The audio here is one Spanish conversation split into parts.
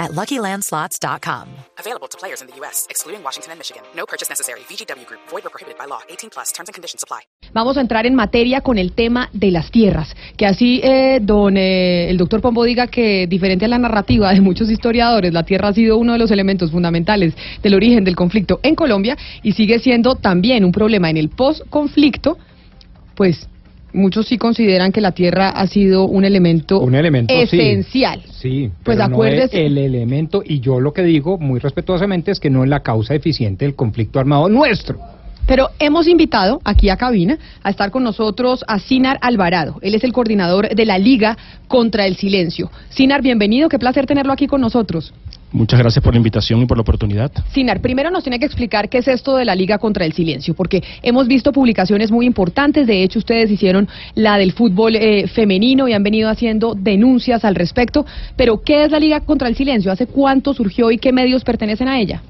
at LuckyLandSlots.com. Available to players in the U.S., excluding Washington and Michigan. No purchase necessary. VGW Group. Void or prohibited by law. 18 plus. Terms and conditions apply. Vamos a entrar en materia con el tema de las tierras, que así eh, don eh, el doctor Pombo diga que diferente a la narrativa de muchos historiadores, la tierra ha sido uno de los elementos fundamentales del origen del conflicto en Colombia y sigue siendo también un problema en el post-conflicto, pues muchos sí consideran que la tierra ha sido un elemento, Un elemento, esencial. Sí, Pues pero no es el elemento, y yo lo que digo muy respetuosamente es que no es la causa eficiente del conflicto armado nuestro. Pero hemos invitado aquí a cabina a estar con nosotros a Sinar Alvarado. Él es el coordinador de la Liga contra el Silencio. Sinar, bienvenido, qué placer tenerlo aquí con nosotros. Muchas gracias por la invitación y por la oportunidad. Sinar, primero nos tiene que explicar qué es esto de la Liga contra el Silencio, porque hemos visto publicaciones muy importantes, de hecho ustedes hicieron la del fútbol eh, femenino y han venido haciendo denuncias al respecto, pero ¿qué es la Liga contra el Silencio? ¿Hace cuánto surgió y qué medios pertenecen a ella?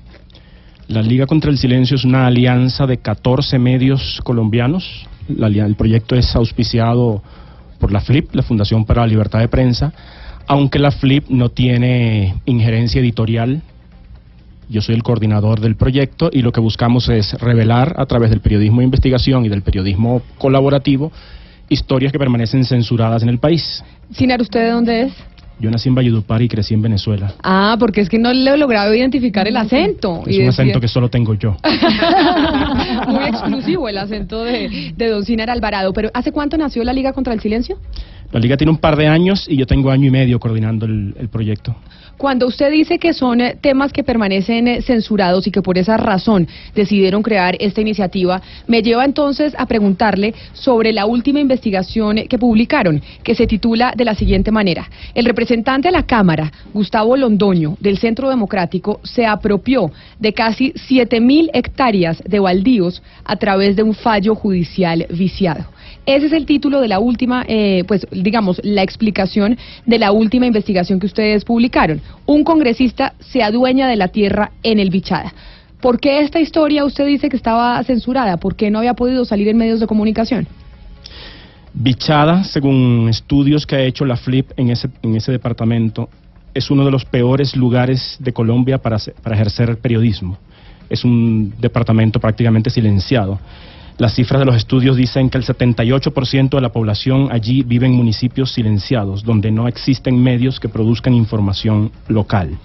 La Liga contra el Silencio es una alianza de 14 medios colombianos. La el proyecto es auspiciado por la FLIP, la Fundación para la Libertad de Prensa, aunque la FLIP no tiene injerencia editorial. Yo soy el coordinador del proyecto y lo que buscamos es revelar a través del periodismo de investigación y del periodismo colaborativo historias que permanecen censuradas en el país. Sinar, ¿usted de dónde es? Yo nací en Valledupar y crecí en Venezuela. Ah, porque es que no le he logrado identificar el acento. Es Y un decía- acento que solo tengo yo. Muy exclusivo el acento de, de Don Sinar Alvarado. Pero ¿hace cuánto nació la Liga contra el Silencio? La liga tiene un par de años y yo tengo año y medio coordinando el, el proyecto. Cuando usted dice que son eh, temas que permanecen eh, censurados y que por esa razón decidieron crear esta iniciativa, me lleva entonces a preguntarle sobre la última investigación que publicaron, que se titula de la siguiente manera. El representante a la Cámara, Gustavo Londoño, del Centro Democrático, se apropió de casi 7.000 hectáreas de baldíos a través de un fallo judicial viciado. Ese es el título de la última, eh, pues digamos, la explicación de la última investigación que ustedes publicaron. Un congresista se adueña de la tierra en el Bichada. ¿Por qué esta historia usted dice que estaba censurada? ¿Por qué no había podido salir en medios de comunicación? Bichada, según estudios que ha hecho la FLIP en ese, en ese departamento, es uno de los peores lugares de Colombia para, para ejercer periodismo. Es un departamento prácticamente silenciado. Las cifras de los estudios dicen que el 78% de la población allí vive en municipios silenciados, donde no existen medios que produzcan información local.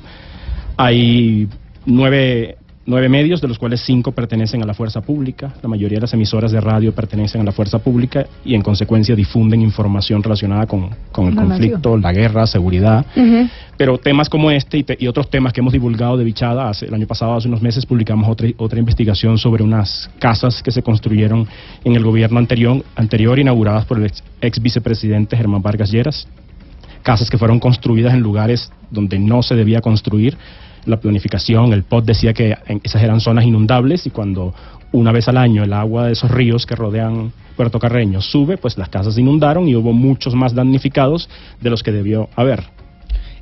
Hay nueve, nueve medios, de los cuales cinco pertenecen a la fuerza pública. La mayoría de las emisoras de radio pertenecen a la fuerza pública y en consecuencia difunden información relacionada con, con el conflicto, la guerra, seguridad. Pero temas como este y, te- y otros temas que hemos divulgado de Bichada, hace, el año pasado, hace unos meses, publicamos otra, otra investigación sobre unas casas que se construyeron en el gobierno anterior, anterior inauguradas por el ex, ex vicepresidente Germán Vargas Lleras casas que fueron construidas en lugares donde no se debía construir. La planificación, el POT decía que esas eran zonas inundables y cuando una vez al año el agua de esos ríos que rodean Puerto Carreño sube, pues las casas se inundaron y hubo muchos más damnificados de los que debió haber.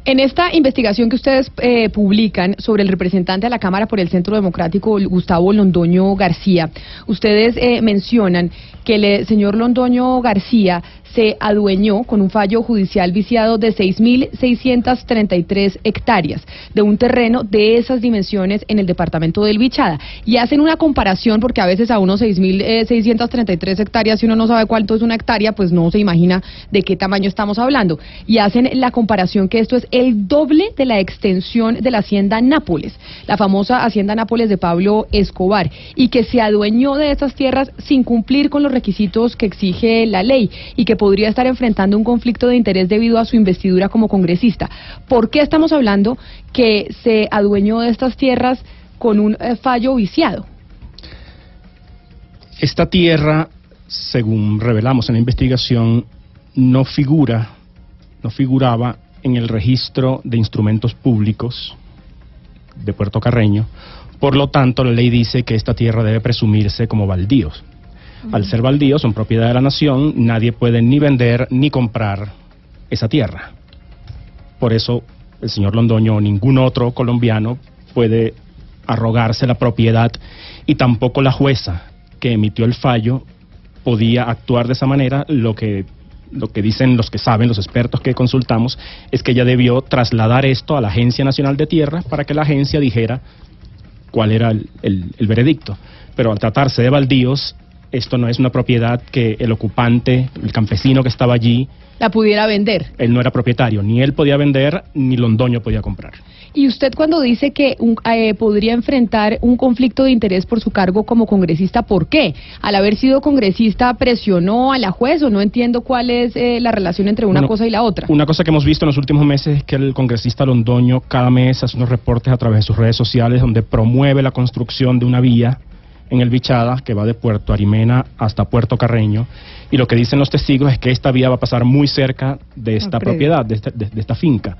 En esta investigación que ustedes eh, publican sobre el representante a la Cámara por el Centro Democrático, Gustavo Londoño García, ustedes eh, mencionan que el eh, señor Londoño García se adueñó con un fallo judicial viciado de 6.633 hectáreas de un terreno de esas dimensiones en el departamento del Bichada. Y hacen una comparación, porque a veces a unos 6.633 hectáreas, si uno no sabe cuánto es una hectárea, pues no se imagina de qué tamaño estamos hablando. Y hacen la comparación que esto es el doble de la extensión de la hacienda Nápoles, la famosa hacienda Nápoles de Pablo Escobar, y que se adueñó de esas tierras sin cumplir con los requisitos que exige la ley y que podría estar enfrentando un conflicto de interés debido a su investidura como congresista. ¿Por qué estamos hablando que se adueñó de estas tierras con un eh, fallo viciado? Esta tierra, según revelamos en la investigación, no figura, no figuraba en el registro de instrumentos públicos de Puerto Carreño. Por lo tanto, la ley dice que esta tierra debe presumirse como baldíos. Al ser baldíos, son propiedad de la nación, nadie puede ni vender ni comprar esa tierra. Por eso el señor Londoño o ningún otro colombiano puede arrogarse la propiedad y tampoco la jueza que emitió el fallo podía actuar de esa manera, lo que lo que dicen los que saben, los expertos que consultamos, es que ella debió trasladar esto a la Agencia Nacional de Tierra para que la agencia dijera cuál era el, el veredicto. Pero al tratarse de baldíos, esto no es una propiedad que el ocupante, el campesino que estaba allí, la pudiera vender. Él no era propietario, ni él podía vender, ni Londoño podía comprar. Y usted cuando dice que eh, podría enfrentar un conflicto de interés por su cargo como congresista, ¿por qué? Al haber sido congresista, ¿presionó a la juez o no entiendo cuál es eh, la relación entre una cosa y la otra? Una cosa que hemos visto en los últimos meses es que el congresista Londoño cada mes hace unos reportes a través de sus redes sociales donde promueve la construcción de una vía en el Bichada, que va de Puerto Arimena hasta Puerto Carreño, y lo que dicen los testigos es que esta vía va a pasar muy cerca de esta propiedad, de esta finca.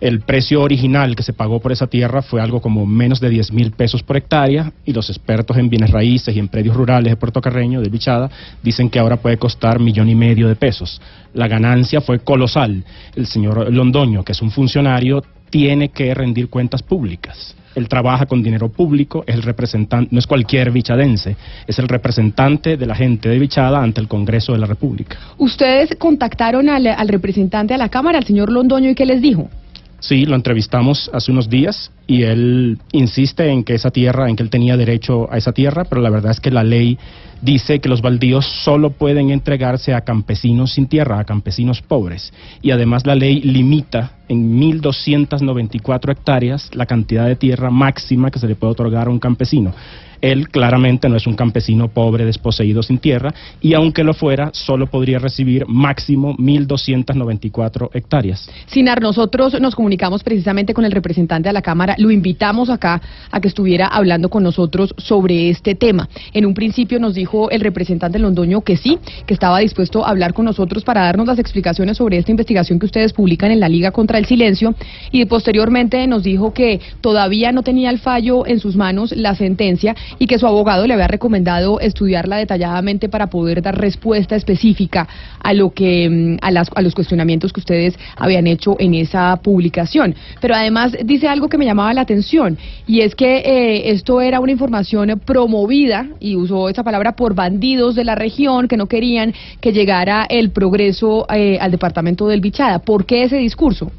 El precio original que se pagó por esa tierra fue algo como menos de 10 mil pesos por hectárea y los expertos en bienes raíces y en predios rurales de Puerto Carreño, de Bichada, dicen que ahora puede costar millón y medio de pesos. La ganancia fue colosal. El señor Londoño, que es un funcionario, tiene que rendir cuentas públicas. Él trabaja con dinero público, es el representante, no es cualquier bichadense, es el representante de la gente de Bichada ante el Congreso de la República. ¿Ustedes contactaron al, al representante a la Cámara, al señor Londoño, y qué les dijo? Sí, lo entrevistamos hace unos días y él insiste en que esa tierra, en que él tenía derecho a esa tierra, pero la verdad es que la ley dice que los baldíos solo pueden entregarse a campesinos sin tierra, a campesinos pobres. Y además la ley limita en 1.294 hectáreas la cantidad de tierra máxima que se le puede otorgar a un campesino. Él claramente no es un campesino pobre, desposeído, sin tierra, y aunque lo fuera, solo podría recibir máximo 1.294 hectáreas. Sinar, nosotros nos comunicamos precisamente con el representante de la Cámara, lo invitamos acá a que estuviera hablando con nosotros sobre este tema. En un principio nos dijo el representante Londoño que sí, que estaba dispuesto a hablar con nosotros para darnos las explicaciones sobre esta investigación que ustedes publican en la Liga contra el Silencio, y posteriormente nos dijo que todavía no tenía el fallo en sus manos, la sentencia, y que su abogado le había recomendado estudiarla detalladamente para poder dar respuesta específica a lo que mm, a, las, a los cuestionamientos que ustedes habían hecho en esa publicación. Pero además dice algo que me llamaba la atención y es que eh, esto era una información promovida y usó esa palabra por bandidos de la región que no querían que llegara el progreso eh, al departamento del Bichada. ¿Por qué ese discurso?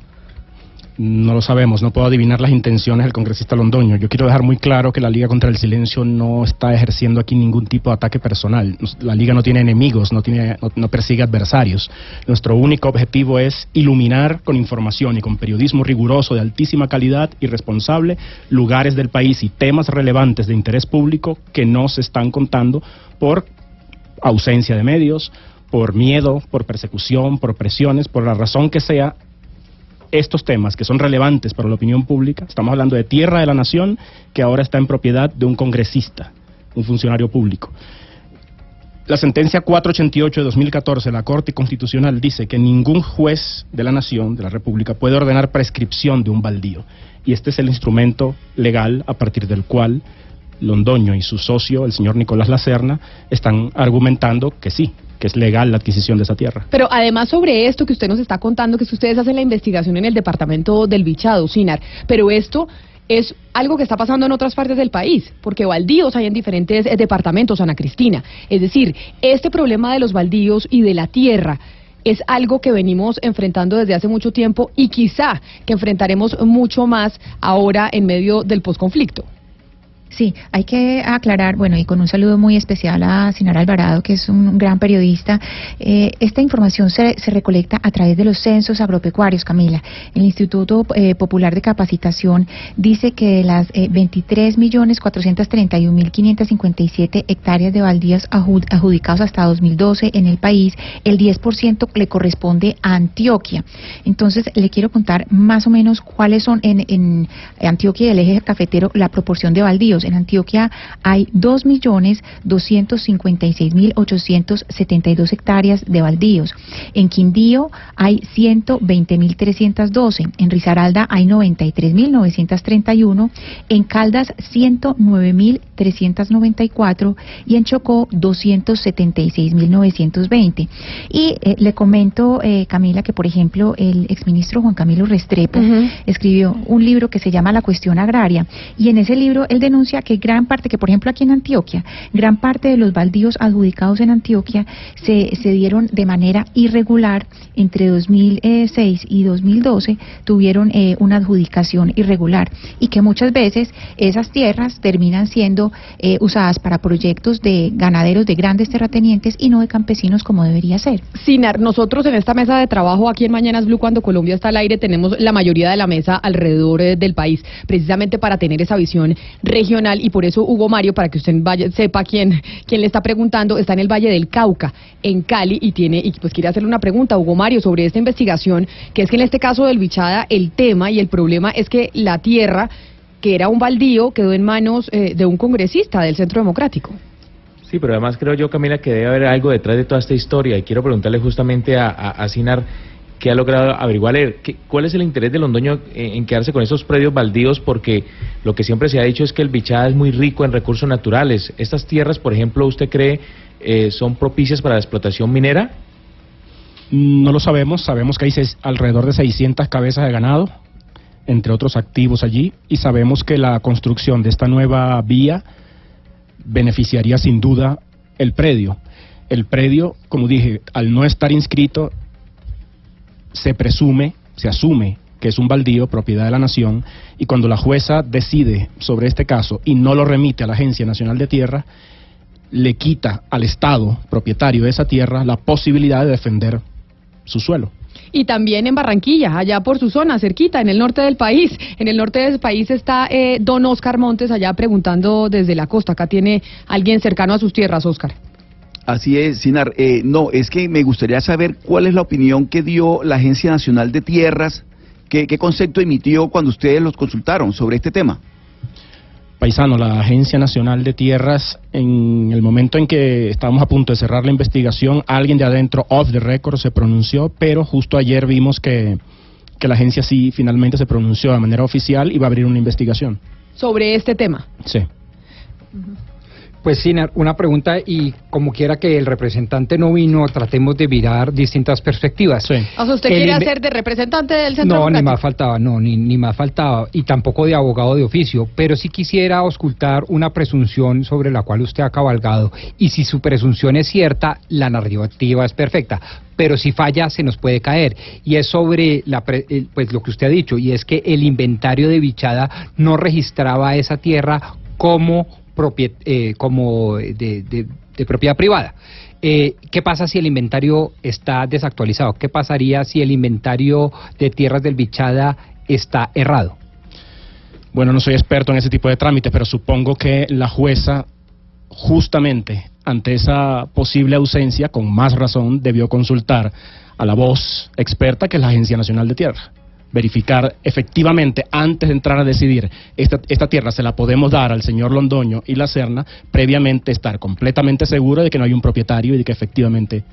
No lo sabemos, no puedo adivinar las intenciones del congresista Londoño. Yo quiero dejar muy claro que la Liga contra el Silencio no está ejerciendo aquí ningún tipo de ataque personal. La Liga no tiene enemigos, no, tiene, no, persigue adversarios. Nuestro único objetivo es iluminar con información y con periodismo riguroso de altísima calidad y responsable lugares del país y temas relevantes de interés público que no se están contando por ausencia de medios, por miedo, por persecución, por presiones, por la razón que sea, estos temas que son relevantes para la opinión pública, estamos hablando de tierra de la nación que ahora está en propiedad de un congresista, un funcionario público. La sentencia 488 de 2014 de la Corte Constitucional dice que ningún juez de la nación, de la República, puede ordenar prescripción de un baldío. Y este es el instrumento legal a partir del cual Londoño y su socio, el señor Nicolás Lacerna, están argumentando que sí, que es legal la adquisición de esa tierra. Pero además sobre esto que usted nos está contando, que ustedes hacen la investigación en el departamento del Bichado, Sinar, pero esto es algo que está pasando en otras partes del país, porque baldíos hay en diferentes eh, departamentos, Ana Cristina. Es decir, este problema de los baldíos y de la tierra es algo que venimos enfrentando desde hace mucho tiempo y quizá que enfrentaremos mucho más ahora en medio del posconflicto. Sí, hay que aclarar, bueno, y con un saludo muy especial a Sinar Alvarado, que es un gran periodista. Eh, esta información se, se, recolecta a través de los censos agropecuarios, Camila. El Instituto eh, Popular de Capacitación dice que de las eh, 23.431.557 hectáreas de baldíos adjudicados hasta 2012 en el país, el 10% le corresponde a Antioquia. Entonces, le quiero contar más o menos cuáles son en, en Antioquia y el eje cafetero la proporción de baldíos En Antioquia hay 2.256.872 hectáreas de baldíos. En Quindío hay 120.312. En Risaralda hay 93.931. En Caldas 109.394 y en Chocó 276.920. Y eh, le comento, eh, Camila, que por ejemplo el exministro Juan Camilo Restrepo escribió un libro que se llama La cuestión agraria y en ese libro él denuncia que gran parte, que por ejemplo aquí en Antioquia, gran parte de los baldíos adjudicados en Antioquia se, se dieron de manera irregular entre 2006 y 2012, tuvieron eh, una adjudicación irregular y que muchas veces esas tierras terminan siendo eh, usadas para proyectos de ganaderos de grandes terratenientes y no de campesinos como debería ser. Sinar, nosotros en esta mesa de trabajo aquí en Mañanas Blue, cuando Colombia está al aire, tenemos la mayoría de la mesa alrededor eh, del país, precisamente para tener esa visión regional y por eso Hugo Mario, para que usted vaya, sepa quién, quién le está preguntando, está en el Valle del Cauca, en Cali, y tiene y pues quiere hacerle una pregunta, Hugo Mario, sobre esta investigación, que es que en este caso del Bichada, el tema y el problema es que la tierra que era un baldío, quedó en manos eh, de un congresista del Centro Democrático. Sí, pero además creo yo, Camila, que debe haber algo detrás de toda esta historia y quiero preguntarle justamente a, a, Sinar qué ha logrado averiguar, ¿cuál es el interés de Londoño en, quedarse con esos predios baldíos? Porque lo que siempre se ha dicho es que el Bichada es muy rico en recursos naturales. ¿Estas tierras, por ejemplo, usted cree eh, son propicias para la explotación minera? No lo sabemos, sabemos que hay alrededor de 600 cabezas de ganado, entre otros activos allí, y sabemos que la construcción de esta nueva vía beneficiaría sin duda el predio. El predio, como dije, al no estar inscrito, se presume, se asume que es un baldío, propiedad de la nación, y cuando la jueza decide sobre este caso y no lo remite a la Agencia Nacional de Tierra, le quita al Estado, propietario de esa tierra, la posibilidad de defender su suelo. Y también en Barranquilla, allá por su zona, cerquita, en el norte del país. En el norte del país está eh, don Oscar Montes allá preguntando desde la costa. Acá tiene alguien cercano a sus tierras, Oscar. Así es, Sinar. Eh, no, es que me gustaría saber cuál es la opinión que dio la Agencia Nacional de Tierras, qué, qué concepto emitió cuando ustedes los consultaron sobre este tema. Paisano, la Agencia Nacional de Tierras, en el momento en que estábamos a punto de cerrar la investigación, alguien de adentro, off the record, se pronunció, pero justo ayer vimos que, la agencia sí finalmente se pronunció de manera oficial y va a abrir una investigación. ¿Sobre este tema? Sí. Pues sí, una pregunta y como quiera que el representante no vino, tratemos de mirar distintas perspectivas. Sí. O sea, ¿usted quiere hacer de representante del Centro No, ni más faltaba, no, ni, ni más faltaba, y tampoco de abogado de oficio, pero sí quisiera auscultar una presunción sobre la cual usted ha cabalgado, y si su presunción es cierta, la narrativa es perfecta, pero si falla se nos puede caer, y es sobre la pues lo que usted ha dicho, y es que el inventario de Bichada no registraba esa tierra como eh, como de, propiedad privada. Eh, ¿Qué pasa si el inventario está desactualizado? ¿Qué pasaría si el inventario de tierras del Bichada está errado? Bueno, no soy experto en ese tipo de trámites, pero supongo que la jueza, justamente ante esa posible ausencia, con más razón, debió consultar a la voz experta que es la Agencia Nacional de Tierra verificar efectivamente antes de entrar a decidir esta, esta tierra se la podemos dar al señor Londoño y la Serna, previamente estar completamente seguro de que no hay un propietario y de que efectivamente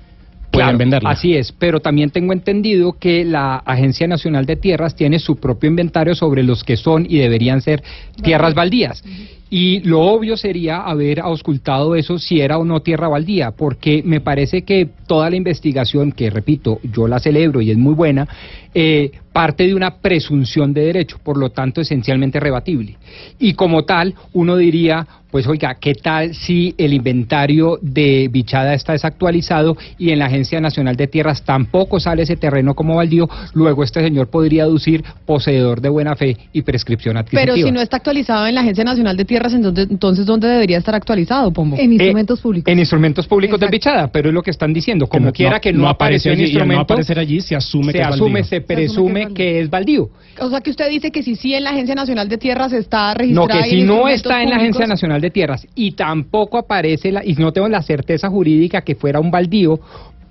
pueden venderla. Así es, pero también tengo entendido que la Agencia Nacional de Tierras tiene su propio inventario sobre los que son y deberían ser tierras baldías. Y lo obvio sería haber auscultado eso si era o no tierra baldía, porque me parece que toda la investigación, que repito, yo la celebro y es muy buena, eh, parte de una presunción de derecho, por lo tanto esencialmente rebatible. Y como tal, uno diría, pues oiga, ¿qué tal si el inventario de bichada está desactualizado y en la Agencia Nacional de Tierras tampoco sale ese terreno como baldío? Luego este señor podría aducir poseedor de buena fe y prescripción adquisitiva. Pero si no está actualizado en la Agencia Nacional de Tierras, entonces, entonces ¿dónde debería estar actualizado, Pombo? En instrumentos eh, públicos. En instrumentos públicos de bichada, pero es lo que están diciendo. Como quiera que no, aparece en instrumento, no aparecer allí, se asume se que asume, se presume que es baldío. O sea que usted dice que si sí en la Agencia Nacional de Tierras está registrado. No, que si no está en la Agencia Nacional de Tierras y tampoco aparece, la, y no tengo la certeza jurídica que fuera un baldío,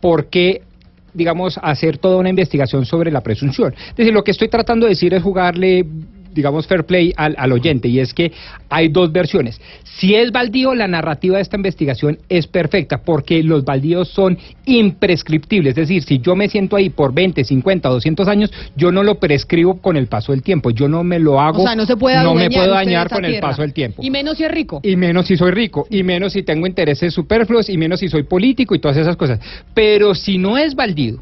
porque digamos, hacer toda una investigación sobre la presunción. Es decir, lo que estoy tratando de decir es jugarle digamos, fair play al, al oyente, y es que hay dos versiones. Si es baldío, la narrativa de esta investigación es perfecta, porque los baldíos son imprescriptibles, es decir, si yo me siento ahí por 20, 50, 200 años, yo no lo prescribo con el paso del tiempo, yo no me lo hago, O sea, no se puede no me puedo dañar con el paso del tiempo. Y menos si es rico. Y menos si soy rico, y menos si tengo intereses superfluos, y menos si soy político y todas esas cosas. Pero si no es baldío,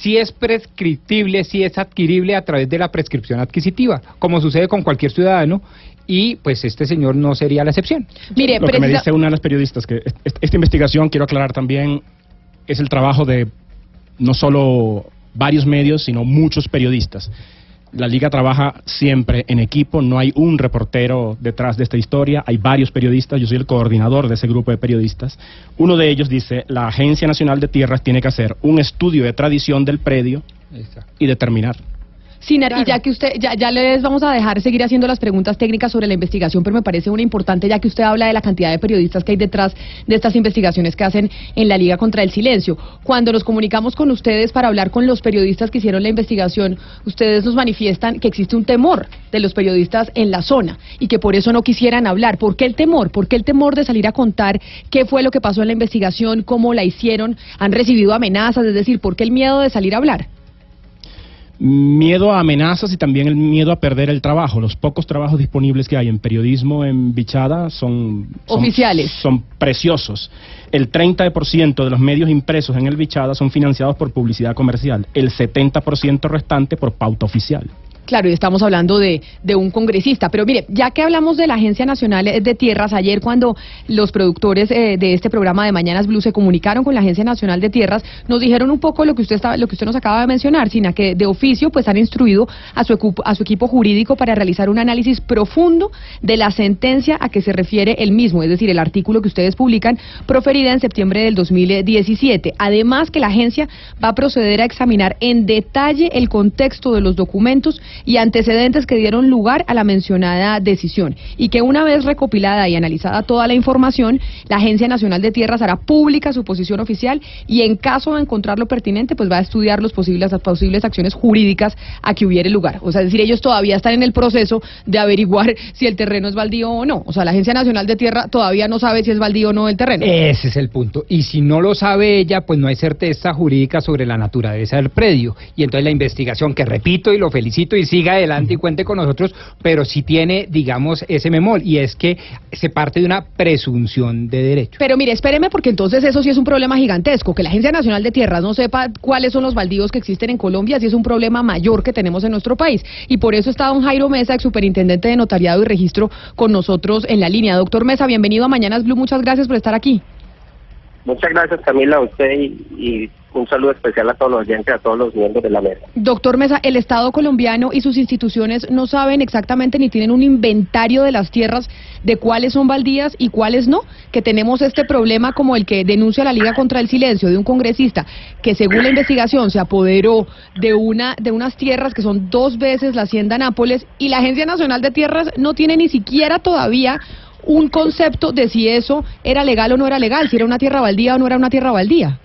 si es prescriptible, si es adquirible a través de la prescripción adquisitiva, como sucede con cualquier ciudadano, y pues este señor no sería la excepción. Mire, Lo que me dice una de las periodistas, que est- est- esta investigación, quiero aclarar también, es el trabajo de no solo varios medios, sino muchos periodistas. La liga trabaja siempre en equipo, no hay un reportero detrás de esta historia, hay varios periodistas, yo soy el coordinador de ese grupo de periodistas. Uno de ellos dice, la Agencia Nacional de Tierras tiene que hacer un estudio de tradición del predio y determinar. Sinar, y ya que usted, ya, ya les vamos a dejar seguir haciendo las preguntas técnicas sobre la investigación, pero me parece una importante, ya que usted habla de la cantidad de periodistas que hay detrás de estas investigaciones que hacen en la Liga contra el Silencio. Cuando nos comunicamos con ustedes para hablar con los periodistas que hicieron la investigación, ustedes nos manifiestan que existe un temor de los periodistas en la zona y que por eso no quisieran hablar. ¿Por qué el temor? ¿Por qué el temor de salir a contar qué fue lo que pasó en la investigación, cómo la hicieron? ¿Han recibido amenazas? Es decir, ¿por qué el miedo de salir a hablar? Miedo a amenazas y también el miedo a perder el trabajo. Los pocos trabajos disponibles que hay en periodismo en Bichada son, son- Oficiales. Son preciosos. El 30% de los medios impresos en el Bichada son financiados por publicidad comercial. El 70% restante por pauta oficial. Claro, y estamos hablando de, de un congresista. Pero mire, ya que hablamos de la Agencia Nacional de Tierras, ayer cuando los productores eh, de este programa de Mañanas Blue se comunicaron con la Agencia Nacional de Tierras, nos dijeron un poco lo que usted estaba, lo que usted nos acaba de mencionar, Sina, que de oficio pues han instruido a su, a su equipo jurídico para realizar un análisis profundo de la sentencia a que se refiere el mismo, es decir, el artículo que ustedes publican proferida en septiembre del 2017. Además que la agencia va a proceder a examinar en detalle el contexto de los documentos y antecedentes que dieron lugar a la mencionada decisión y que una vez recopilada y analizada toda la información, la Agencia Nacional de Tierras hará pública su posición oficial y en caso de encontrarlo pertinente, pues va a estudiar los posibles, las posibles acciones jurídicas a que hubiere lugar. O sea, es decir, ellos todavía están en el proceso de averiguar si el terreno es baldío o no. O sea, la Agencia Nacional de Tierra todavía no sabe si es baldío o no el terreno. Ese es el punto. Y si no lo sabe ella, pues no hay certeza jurídica sobre la naturaleza del predio. Y entonces la investigación, que repito y lo felicito y siga adelante y cuente con nosotros, pero sí tiene, digamos, ese memol. Y es que se parte de una presunción de derecho. Pero mire, espéreme porque entonces eso sí es un problema gigantesco, que la Agencia Nacional de Tierras no sepa cuáles son los baldíos que existen en Colombia, sí es un problema mayor que tenemos en nuestro país. Y por eso está don Jairo Mesa, ex superintendente de Notariado y Registro, con nosotros en la línea. Doctor Mesa, bienvenido a Mañanas Blue, muchas gracias por estar aquí. Muchas gracias Camila a usted y, un saludo especial a todos los oyentes, a todos los miembros de la mesa. Doctor Mesa, el Estado colombiano y sus instituciones no saben exactamente ni tienen un inventario de las tierras de cuáles son baldías y cuáles no, que tenemos este problema como el que denuncia la Liga contra el Silencio de un congresista que según la investigación se apoderó de una de unas tierras que son dos veces la hacienda Nápoles y la Agencia Nacional de Tierras no tiene ni siquiera todavía un concepto de si eso era legal o no era legal, si era una tierra baldía o no era una tierra baldía.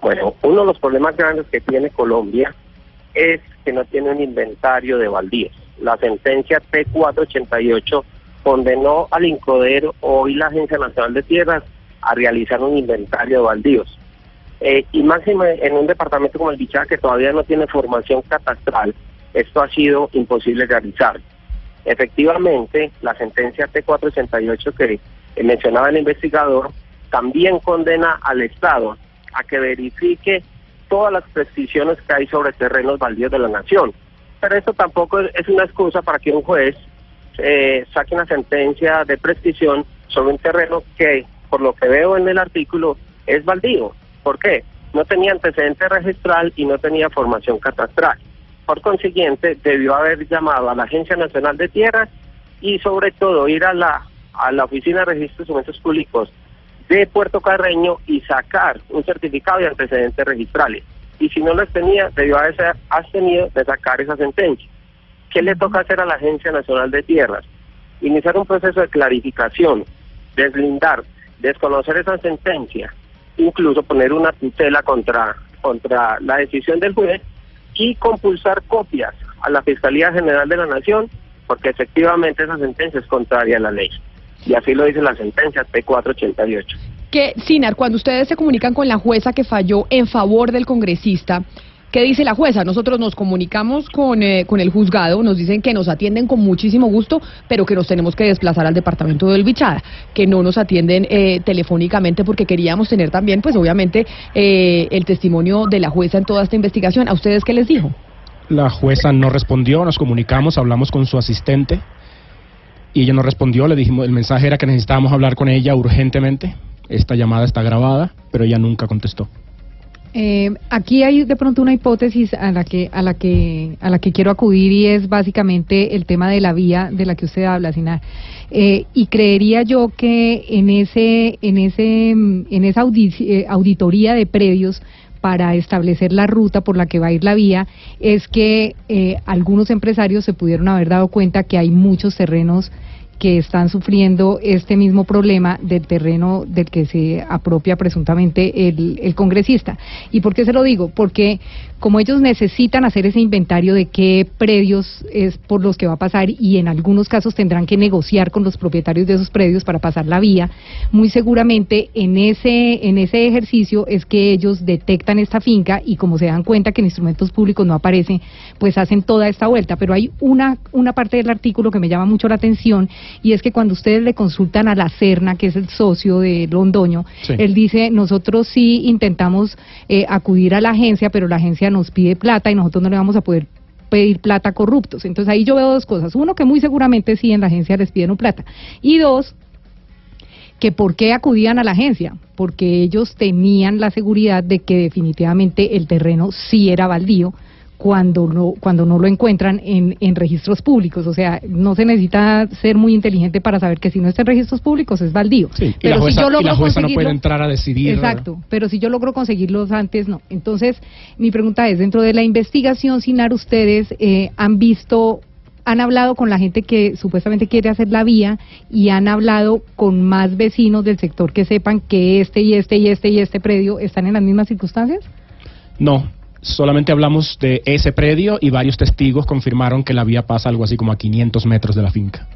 Bueno, uno de los problemas grandes que tiene Colombia es que no tiene un inventario de baldíos. La sentencia T488 condenó al INCODER, hoy la Agencia Nacional de Tierras, a realizar un inventario de baldíos. Eh, y máximo en un departamento como el Bichá, que todavía no tiene formación catastral, esto ha sido imposible realizar. Efectivamente, la sentencia T488 que eh, mencionaba el investigador también condena al Estado a que verifique todas las prescripciones que hay sobre terrenos baldíos de la nación. Pero esto tampoco es una excusa para que un juez eh, saque una sentencia de prescripción sobre un terreno que, por lo que veo en el artículo, es baldío. ¿Por qué? No tenía antecedente registral y no tenía formación catastral. Por consiguiente, debió haber llamado a la Agencia Nacional de Tierras y sobre todo ir a la, a la Oficina de Registro de Documentos Públicos de Puerto Carreño y sacar un certificado de antecedentes registrales. Y si no los tenía, debió haberse abstenido de sacar esa sentencia. ¿Qué le toca hacer a la Agencia Nacional de Tierras? Iniciar un proceso de clarificación, deslindar, desconocer esa sentencia, incluso poner una tutela contra, contra la decisión del juez y compulsar copias a la Fiscalía General de la Nación porque efectivamente esa sentencia es contraria a la ley. Y así lo dice la sentencia T488. Que, Sinar, cuando ustedes se comunican con la jueza que falló en favor del congresista, ¿Qué dice la jueza? Nosotros nos comunicamos con, eh, con el juzgado, nos dicen que nos atienden con muchísimo gusto, pero que nos tenemos que desplazar al departamento del Bichada, que no nos atienden eh, telefónicamente porque queríamos tener también, pues obviamente, eh, el testimonio de la jueza en toda esta investigación. ¿A ustedes qué les dijo? La jueza no respondió, nos comunicamos, hablamos con su asistente y ella no respondió, le dijimos, el mensaje era que necesitábamos hablar con ella urgentemente. Esta llamada está grabada, pero ella nunca contestó. Eh, aquí hay de pronto una hipótesis a la que a la que a la que quiero acudir y es básicamente el tema de la vía de la que usted habla, Sina. Eh, y creería yo que en ese en ese en esa eh, auditoría de predios para establecer la ruta por la que va a ir la vía es que eh, algunos empresarios se pudieron haber dado cuenta que hay muchos terrenos que están sufriendo este mismo problema del terreno del que se apropia presuntamente el, el, congresista. ¿Y por qué se lo digo? Porque como ellos necesitan hacer ese inventario de qué predios es por los que va a pasar y en algunos casos tendrán que negociar con los propietarios de esos predios para pasar la vía, muy seguramente en ese, en ese ejercicio es que ellos detectan esta finca y como se dan cuenta que en instrumentos públicos no aparece, pues hacen toda esta vuelta. Pero hay una, una parte del artículo que me llama mucho la atención y es que cuando ustedes le consultan a la Cerna, que es el socio de Londoño, él dice, nosotros sí intentamos eh, acudir a la agencia, pero la agencia nos pide plata y nosotros no le vamos a poder pedir plata a corruptos. Entonces ahí yo veo dos cosas. Uno, que muy seguramente sí en la agencia les piden plata. Y dos, que por qué acudían a la agencia, porque ellos tenían la seguridad de que definitivamente el terreno sí era baldío cuando no, cuando no lo encuentran en, en registros públicos. O sea, no se necesita ser muy inteligente para saber que si no está en registros públicos es baldío. Sí, pero y la si yo logro jueza no puede entrar a decidir. Exacto, pero si yo logro conseguirlos antes, no. Entonces, mi pregunta es, dentro de la investigación, Sinar, ustedes eh, han visto han hablado con la gente que supuestamente quiere hacer la vía y han hablado con más vecinos del sector que sepan que este y este y este y este predio están en las mismas circunstancias? No, solamente hablamos de ese predio y varios testigos confirmaron que la vía pasa algo así como a 500 metros de la finca.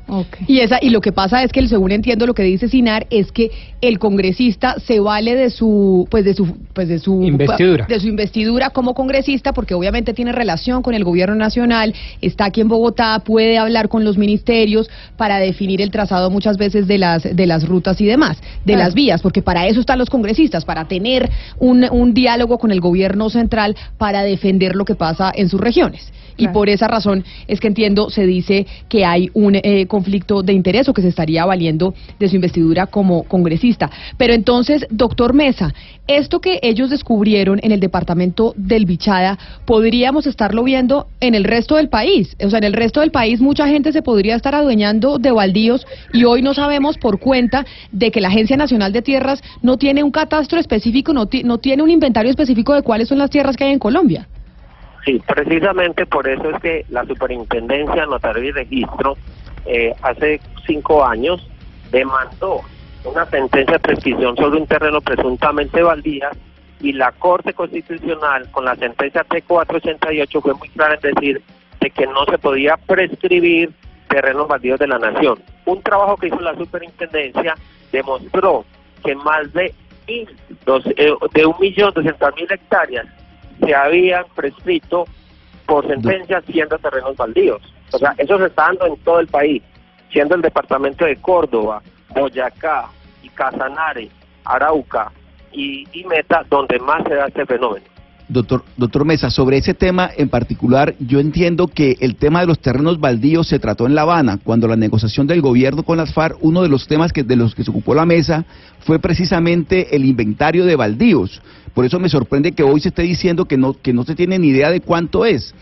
Y esa y lo que pasa es que según entiendo lo que dice Sinar es que el congresista se vale de su pues de su pues de su investidura. de su investidura como congresista porque obviamente tiene relación con el gobierno nacional, está aquí en Bogotá, puede hablar con los ministerios para definir el trazado muchas veces de las de las rutas y demás, de las vías, porque para eso están los congresistas, para tener un, un diálogo con el gobierno central para defender lo que pasa en sus regiones. Y por esa razón es que entiendo, se dice que hay un eh, conflicto de interés o que se estaría valiendo de su investidura como congresista. Pero entonces, doctor Mesa, esto que ellos descubrieron en el departamento del Bichada, podríamos estarlo viendo en el resto del país. O sea, en el resto del país mucha gente se podría estar adueñando de baldíos y hoy no sabemos por cuenta de que la Agencia Nacional de Tierras no tiene un catastro específico, no, no tiene un inventario específico de cuáles son las tierras que hay en Colombia. Sí, precisamente por eso es que la Superintendencia Notario y Registro eh, hace cinco años demandó una sentencia de prescripción sobre un terreno presuntamente baldía y la Corte Constitucional con la sentencia T488 fue muy clara en decir de que no se podía prescribir terrenos baldíos de la nación. Un trabajo que hizo la superintendencia demostró que más de, dos, eh, de un millón doscientas mil hectáreas se habían prescrito por sentencia siendo terrenos baldíos. O sea, eso se está dando en todo el país, siendo el departamento de Córdoba, Boyacá y Casanare, Arauca y, y Meta donde más se da este fenómeno. Doctor, doctor Mesa, sobre ese tema en particular, yo entiendo que el tema de los terrenos baldíos se trató en La Habana, cuando la negociación del gobierno con las FARC, uno de los temas que, de los que se ocupó la mesa fue precisamente el inventario de baldíos. Por eso me sorprende que hoy se esté diciendo que no, que no se tiene ni idea de cuánto es.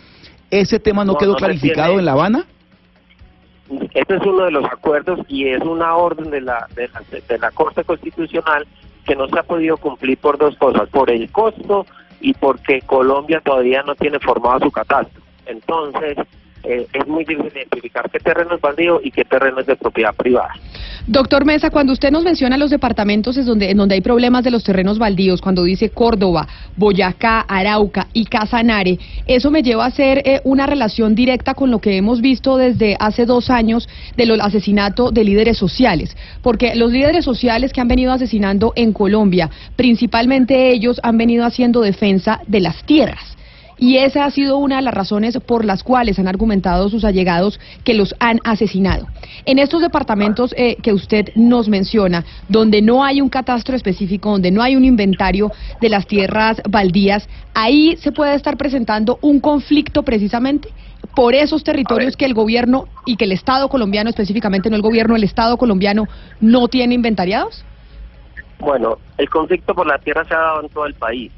¿Ese tema no, quedó clarificado en La Habana? Este es uno de los acuerdos y es una orden de la, de la, de la Corte Constitucional que no se ha podido cumplir por dos cosas, por el costo y porque Colombia todavía no tiene formado su catastro. Entonces, eh, es muy difícil identificar qué terreno es baldío y qué terreno es de propiedad privada. Doctor Mesa, cuando usted nos menciona los departamentos es donde, en donde hay problemas de los terrenos baldíos, cuando dice Córdoba, Boyacá, Arauca y Casanare, eso me lleva a hacer eh, una relación directa con lo que hemos visto desde hace dos años del asesinato de líderes sociales, porque los líderes sociales que han venido asesinando en Colombia, principalmente ellos han venido haciendo defensa de las tierras. Y esa ha sido una de las razones por las cuales han argumentado sus allegados que los han asesinado. En estos departamentos eh, que usted nos menciona, donde no hay un catastro específico, donde no hay un inventario de las tierras baldías, ahí se puede estar presentando un conflicto precisamente por esos territorios que el gobierno y que el Estado colombiano, específicamente no el gobierno, el Estado colombiano no tiene inventariados. Bueno, el conflicto por la tierra se ha dado en todo el país.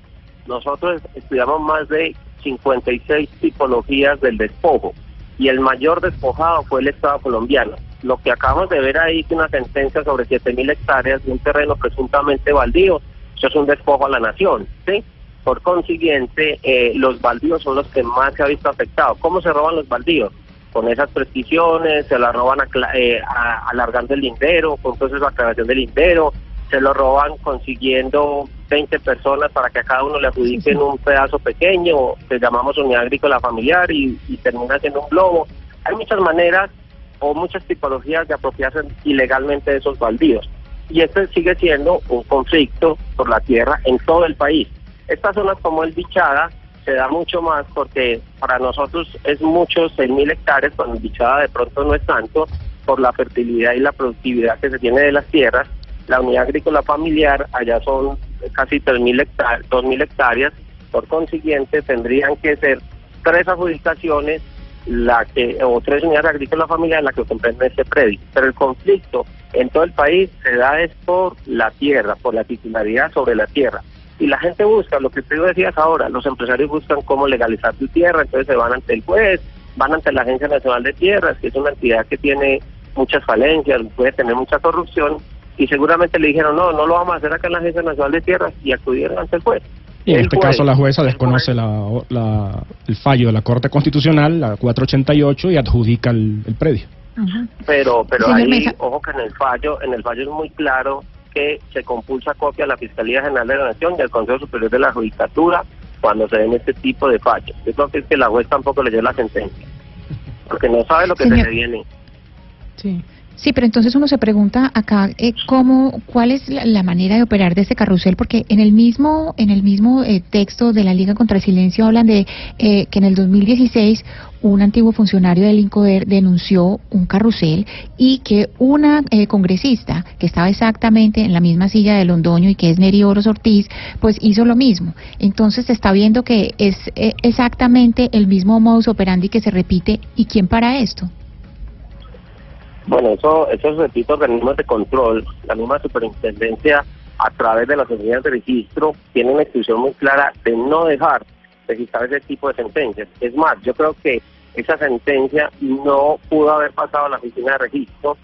Nosotros estudiamos más de 56 tipologías del despojo y el mayor despojado fue el Estado colombiano. Lo que acabamos de ver ahí es una sentencia sobre 7.000 hectáreas de un terreno presuntamente baldío, eso es un despojo a la nación, ¿sí? Por consiguiente, eh, los baldíos son los que más se ha visto afectados. ¿Cómo se roban los baldíos? Con esas prescripciones, se la roban eh, alargando el lindero, con proceso de aclaración del lindero, se lo roban consiguiendo 20 personas para que a cada uno le adjudiquen un pedazo pequeño, que llamamos unidad agrícola familiar y, termina siendo un globo. Hay muchas maneras o muchas tipologías de apropiarse ilegalmente de esos baldíos. Y este sigue siendo un conflicto por la tierra en todo el país. Estas zonas como el Bichada se da mucho más porque para nosotros es mucho, 6.000 hectáreas, cuando el Bichada de pronto no es tanto, por la fertilidad y la productividad que se tiene de las tierras, la unidad agrícola familiar, allá son casi 3.000 hectáreas, 2.000 hectáreas, por consiguiente tendrían que ser tres adjudicaciones la que o tres unidades agrícolas familiares las que comprenden ese predio. Pero el conflicto en todo el país se da es por la tierra, por la titularidad sobre la tierra. Y la gente busca, lo que tú decías ahora, los empresarios buscan cómo legalizar su tierra, entonces se van ante el juez, van ante la Agencia Nacional de Tierras, que es una entidad que tiene muchas falencias, puede tener mucha corrupción, y seguramente le dijeron, no, no lo vamos a hacer acá en la Agencia Nacional de Tierras y acudieron ante el juez. Y en este caso la jueza desconoce la, el fallo de la Corte Constitucional, la 488, y adjudica el, predio. Pero, pero ahí, ojo que en el fallo, en el fallo es muy claro que se compulsa copia a la Fiscalía General de la Nación y al Consejo Superior de la Judicatura cuando se den este tipo de fallos. Yo creo que es que la juez tampoco leyó la sentencia, porque no sabe lo que se le viene. Sí. Sí, pero entonces uno se pregunta acá eh, cómo, cuál es la, manera de operar de este carrusel, porque en el mismo, en el mismo eh, texto de la Liga contra el Silencio hablan de eh, que en el 2016 un antiguo funcionario del INCODER denunció un carrusel y que una congresista que estaba exactamente en la misma silla de Londoño y que es Neri Oros Ortiz, pues hizo lo mismo. Entonces se está viendo que es exactamente el mismo modus operandi que se repite y quién para esto. Bueno, eso, esos repito, organismos de control, la misma superintendencia a través de las oficinas de registro tiene una instrucción muy clara de no dejar registrar ese tipo de sentencias. Es más, yo creo que esa sentencia no pudo haber pasado a la oficina de registro.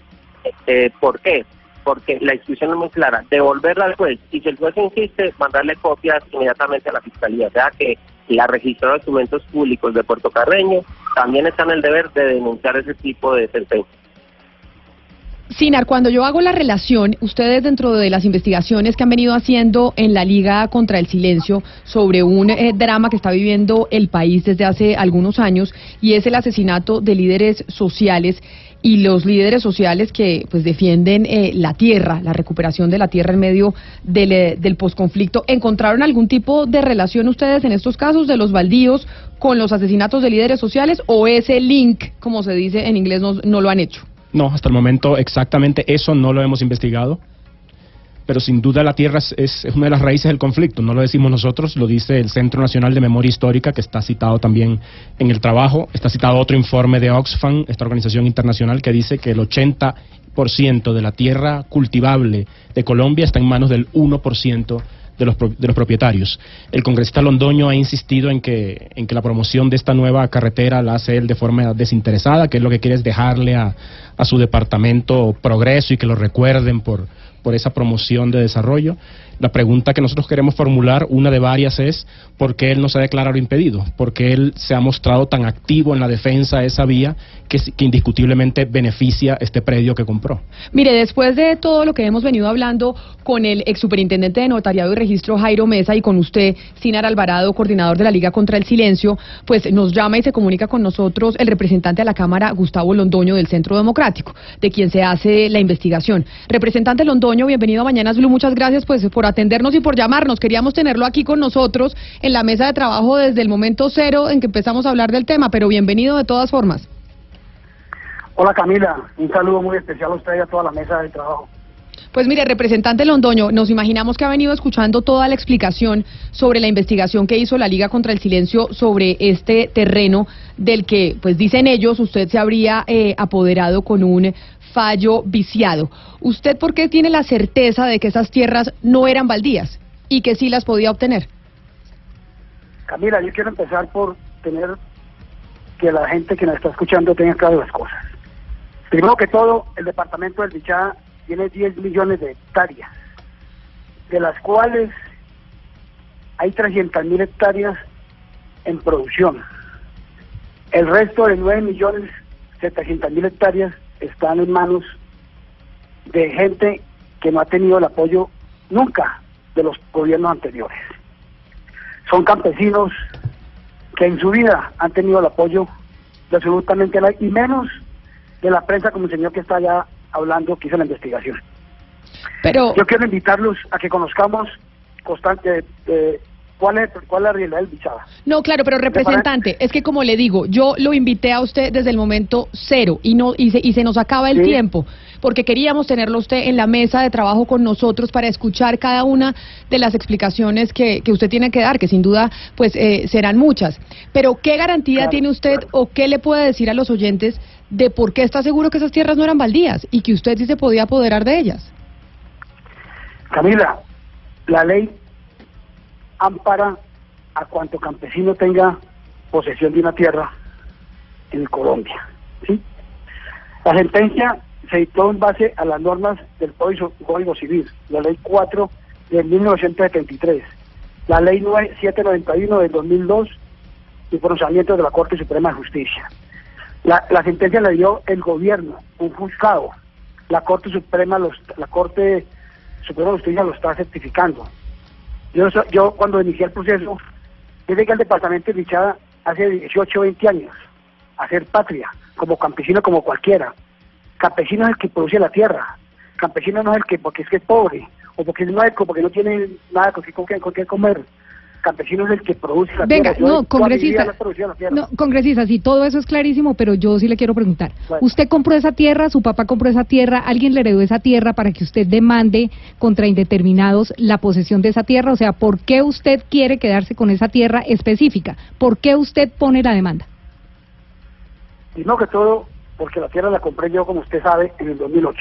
Eh, ¿Por qué? Porque la instrucción es muy clara, devolverla al juez y si el juez insiste, mandarle copias inmediatamente a la fiscalía. O sea que la registro de documentos públicos de Puerto Carreño también está en el deber de denunciar ese tipo de sentencias. Sinar, cuando yo hago la relación, ustedes dentro de las investigaciones que han venido haciendo en la Liga contra el Silencio sobre un eh, drama que está viviendo el país desde hace algunos años y es el asesinato de líderes sociales y los líderes sociales que pues defienden eh, la tierra, la recuperación de la tierra en medio eh, del posconflicto, ¿encontraron algún tipo de relación ustedes en estos casos de los baldíos con los asesinatos de líderes sociales o ese link, como se dice en inglés, no lo han hecho? No, hasta el momento exactamente eso no lo hemos investigado, pero sin duda la tierra es, una de las raíces del conflicto, no lo decimos nosotros, lo dice el Centro Nacional de Memoria Histórica, que está citado también en el trabajo, está citado otro informe de Oxfam, esta organización internacional, que dice que el 80% de la tierra cultivable de Colombia está en manos del 1% de los, de los propietarios. El congresista Londoño ha insistido en que, en que la promoción de esta nueva carretera la hace él de forma desinteresada, que es lo que quiere es dejarle a, a su departamento progreso y que lo recuerden por, por esa promoción de desarrollo. La pregunta que nosotros queremos formular, una de varias, es por qué él no se ha declarado impedido, por qué él se ha mostrado tan activo en la defensa de esa vía que, indiscutiblemente beneficia este predio que compró. Mire, después de todo lo que hemos venido hablando con el ex superintendente de Notariado y Registro Jairo Mesa y con usted, Sinar Alvarado, coordinador de la Liga contra el Silencio, pues nos llama y se comunica con nosotros el representante de la Cámara, Gustavo Londoño, del Centro Democrático, de quien se hace la investigación. Representante Londoño, bienvenido a Mañanas Blue, muchas gracias pues por atendernos y por llamarnos. Queríamos tenerlo aquí con nosotros en la mesa de trabajo desde el momento cero en que empezamos a hablar del tema, pero bienvenido de todas formas. Hola Camila, un saludo muy especial a usted y a toda la mesa de trabajo. Pues mire, representante Londoño, nos imaginamos que ha venido escuchando toda la explicación sobre la investigación que hizo la Liga contra el Silencio sobre este terreno del que, pues dicen ellos, usted se habría eh, apoderado con un fallo viciado. ¿Usted por qué tiene la certeza de que esas tierras no eran baldías y que sí las podía obtener? Camila, yo quiero empezar por tener que la gente que nos está escuchando tenga claro las cosas. Primero que todo, el departamento del Bichada tiene 10 millones de hectáreas, de las cuales hay 300 mil hectáreas en producción. El resto de 9 millones 700 mil hectáreas están en manos de gente que no ha tenido el apoyo nunca de los gobiernos anteriores. Son campesinos que en su vida han tenido el apoyo de absolutamente nadie, y menos de la prensa como el señor que está allá hablando que hizo la investigación. Pero yo quiero invitarlos a que conozcamos constante eh, cuál es cuál es la realidad del bichada. No, claro, pero representante, es que como le digo, yo lo invité a usted desde el momento cero y no y se, y se nos acaba el Sí. tiempo porque queríamos tenerlo usted en la mesa de trabajo con nosotros para escuchar cada una de las explicaciones que, que usted tiene que dar, que sin duda pues eh, serán muchas. Pero ¿qué garantía Claro, tiene usted claro. o qué le puede decir a los oyentes de por qué está seguro que esas tierras no eran baldías y que usted sí se podía apoderar de ellas? Camila, la ley ampara a cuanto campesino tenga posesión de una tierra en Colombia. ¿sí? La sentencia se dictó en base a las normas del Código, Civil, la ley 4 de 1973, la ley 9 791 del 2002 y pronunciamiento de la Corte Suprema de Justicia. La, la sentencia la dio el gobierno, un juzgado. La Corte Suprema, los, la Corte Suprema de Justicia lo está certificando. Yo, yo cuando inicié el proceso, yo llegué al departamento de Bichada hace 18 o 20 años, a hacer patria, como campesino como cualquiera. Campesino es el que produce la tierra. Campesino no es el que porque es que es pobre, o porque es nuevo, porque no tiene nada con qué- con qué comer. Campesino es el que produce la Venga, tierra. No, congresista. la. No, congresista, sí, todo eso es clarísimo, pero yo sí le quiero preguntar. Bueno. ¿Usted compró esa tierra, su papá compró esa tierra, alguien le heredó esa tierra para que usted demande contra indeterminados la posesión de esa tierra? O sea, ¿por qué usted quiere quedarse con esa tierra específica? ¿Por qué usted pone la demanda? Primero que todo, porque la tierra la compré yo, como usted sabe, en el 2008.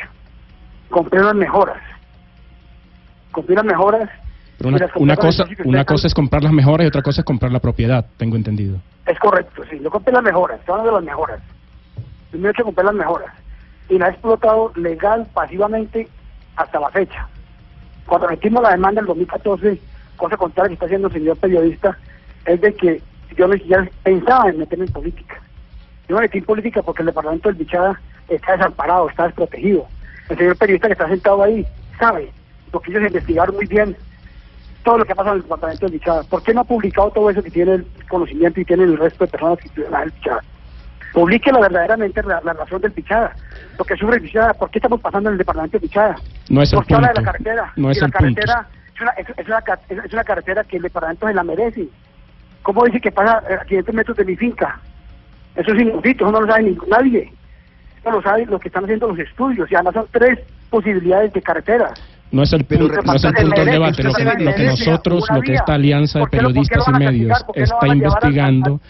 Compré las mejoras. Compré las mejoras. Pero una, cosa, una cosa es comprar las mejoras y otra cosa es comprar la propiedad, tengo entendido. Es correcto, sí. Yo compré las mejoras, estoy hablando de las mejoras. En 2008 compré las mejoras. Y la he explotado legal, pasivamente, hasta la fecha. Cuando metimos la demanda en el 2014, cosa contraria que está haciendo el señor periodista, es de que yo siquiera pensaba en meterme en política. Yo me metí en política porque el departamento del Bichada está desamparado, está desprotegido. El señor periodista que está sentado ahí sabe, porque ellos investigaron muy bien todo lo que ha pasado en el departamento del Bichada. ¿Por qué no ha publicado todo eso que tiene el conocimiento y tiene el resto de personas que estuvieron en el Bichada? Publique la verdaderamente la, la razón del Bichada. Lo que sufre el Bichada, ¿por qué estamos pasando en el departamento del Bichada? No es el ¿Por qué habla de la carretera? No es Y la el carretera es una, es, es una, es una carretera que el departamento se la merece. ¿Cómo dice que pasa a 500 metros de mi finca? Eso es inaudito, eso no lo sabe ningún- nadie. Eso lo saben los que están haciendo los estudios. Y además son tres posibilidades de carreteras. No es el punto, no es el punto del debate. Lo que, lo que nosotros, lo que esta alianza de ¿Por qué no- por qué periodistas y medios está investigando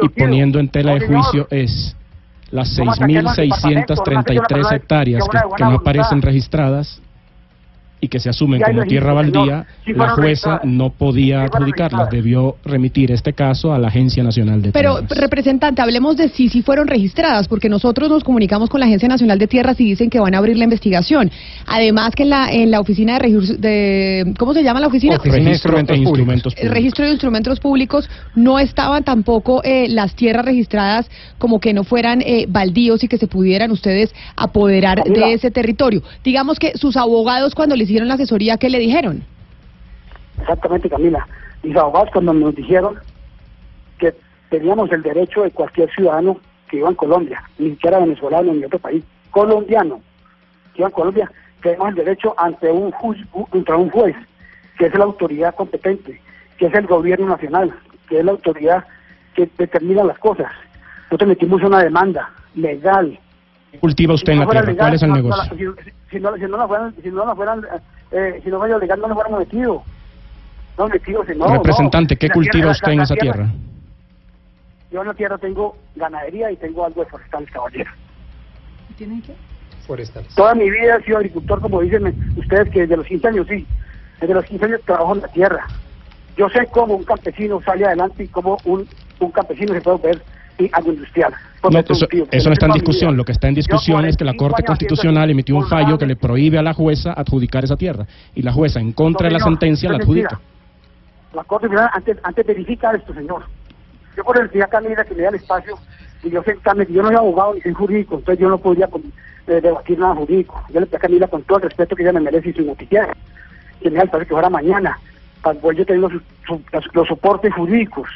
y poniendo en tela de juicio es las Vamos a sacarlo del departamento, 6.633 además que yo la hectáreas que, no aparecen registradas y que se asumen como tierra baldía, Sí la jueza no podía adjudicarlas, debió remitir este caso a la Agencia Nacional de Pero, Tierras. representante, hablemos de si sí fueron registradas, porque nosotros nos comunicamos con la Agencia Nacional de Tierras y dicen que van a abrir la investigación. Además que en la, en la oficina de, registro- de... ¿Cómo se llama la oficina? Oficina de Registro Instrumentos e Públicos. instrumentos El públicos. registro de instrumentos públicos no estaban tampoco eh, las tierras registradas como que no fueran eh, baldíos y que se pudieran ustedes apoderar de ese territorio. Digamos que sus abogados cuando hicieron la asesoría, ¿qué le dijeron? Exactamente, Camila. Mis abogados cuando nos dijeron que teníamos el derecho de cualquier ciudadano que iba en Colombia, ni siquiera venezolano ni otro país, colombiano, que iba en Colombia, tenemos el derecho ante un, juez, ante un juez, que es la autoridad competente, que es el gobierno nacional, que es la autoridad que determina las cosas. Nosotros metimos una demanda legal, ¿Qué cultiva usted en Si la no tierra? legal, ¿Cuál es el no- no negocio? la- si, si no, si no la fueran, si no la fueran, eh, si no fuera legal, no la fuéramos metido. No metido, si no. Representante, no. ¿qué cultiva tierra- usted la- en la esa tierra? Yo en la tierra tengo ganadería y tengo algo de forestales, caballero. Forestales. Toda mi vida he sido agricultor, como dicen ustedes, que desde los 15 años, sí. Desde los 15 años trabajo en la tierra. Yo sé cómo un campesino sale adelante y cómo un, un campesino se puede ver y algo industrial. No, eso, eso no está en discusión. Lo que está en discusión es que la 45 Corte Constitucional emitió un fallo que le prohíbe a la jueza adjudicar esa tierra. Y la jueza, en contra de la sentencia, la adjudica. La Corte antes, antes verifica esto, señor. Yo por el día Camila que me da el espacio y yo sentarme, yo no soy abogado ni soy jurídico, entonces yo no podría eh, debatir nada jurídico. Yo le pedí a Camila con todo el respeto que ella me merece y su noticiero, que me da el espacio que fuera mañana, para poder yo tener los- los soportes jurídicos,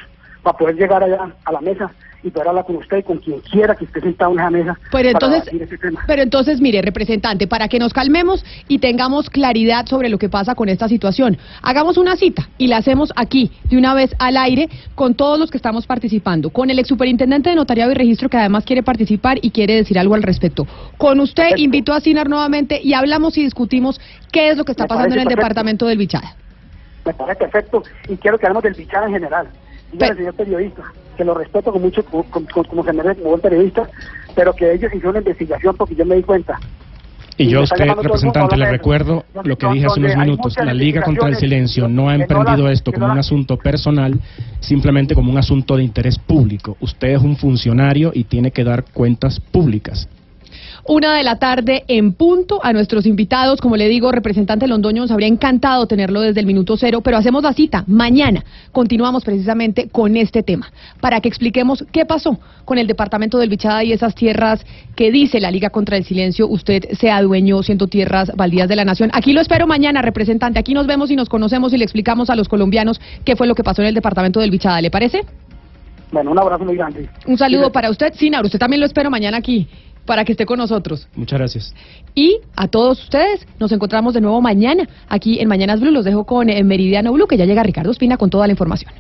para poder llegar allá a la mesa y poder hablar con usted y con quien quiera que esté sentado en esa mesa. Pero para entonces, ese tema. pero entonces, mire, representante, para que nos calmemos y tengamos claridad sobre lo que pasa con esta situación, hagamos una cita y la hacemos aquí, de una vez al aire, con todos los que estamos participando, con el ex superintendente de notariado y registro que además quiere participar y quiere decir algo al respecto. Con usted Perfecto. invito a Sinar nuevamente y hablamos y discutimos qué es lo que está Me pasando en el perfecto. departamento del Bichada. me parece perfecto y quiero que hablemos del bichar en general. Dígale, Pe- señor periodista, que lo respeto con mucho, como, como- como se merece como buen periodista, pero que ellos hicieron una investigación porque yo me di cuenta. Y Y yo a usted, el representante, le recuerdo lo que dije hace unos minutos. La Liga contra el Silencio no ha emprendido esto como un asunto personal, simplemente como un asunto de interés público. Usted es un funcionario y tiene que dar cuentas públicas. Una de la tarde en punto a nuestros invitados. Como le digo, representante Londoño, nos habría encantado tenerlo desde el minuto cero, pero hacemos la cita mañana. Continuamos precisamente con este tema para que expliquemos qué pasó con el departamento del Bichada y esas tierras que dice la Liga contra el Silencio. Usted se adueñó siendo tierras baldías de la nación. Aquí lo espero mañana, representante. Aquí nos vemos y nos conocemos y le explicamos a los colombianos qué fue lo que pasó en el departamento del Bichada. ¿Le parece? Bueno, un abrazo muy grande. Un saludo Sí, para usted, Sinar. Usted también lo espero mañana aquí para que esté con nosotros. Muchas gracias. Y a todos ustedes, nos encontramos de nuevo mañana aquí en Mañanas Blue. Los dejo con eh, Meridiano Blue, que ya llega Ricardo Espina con toda la información.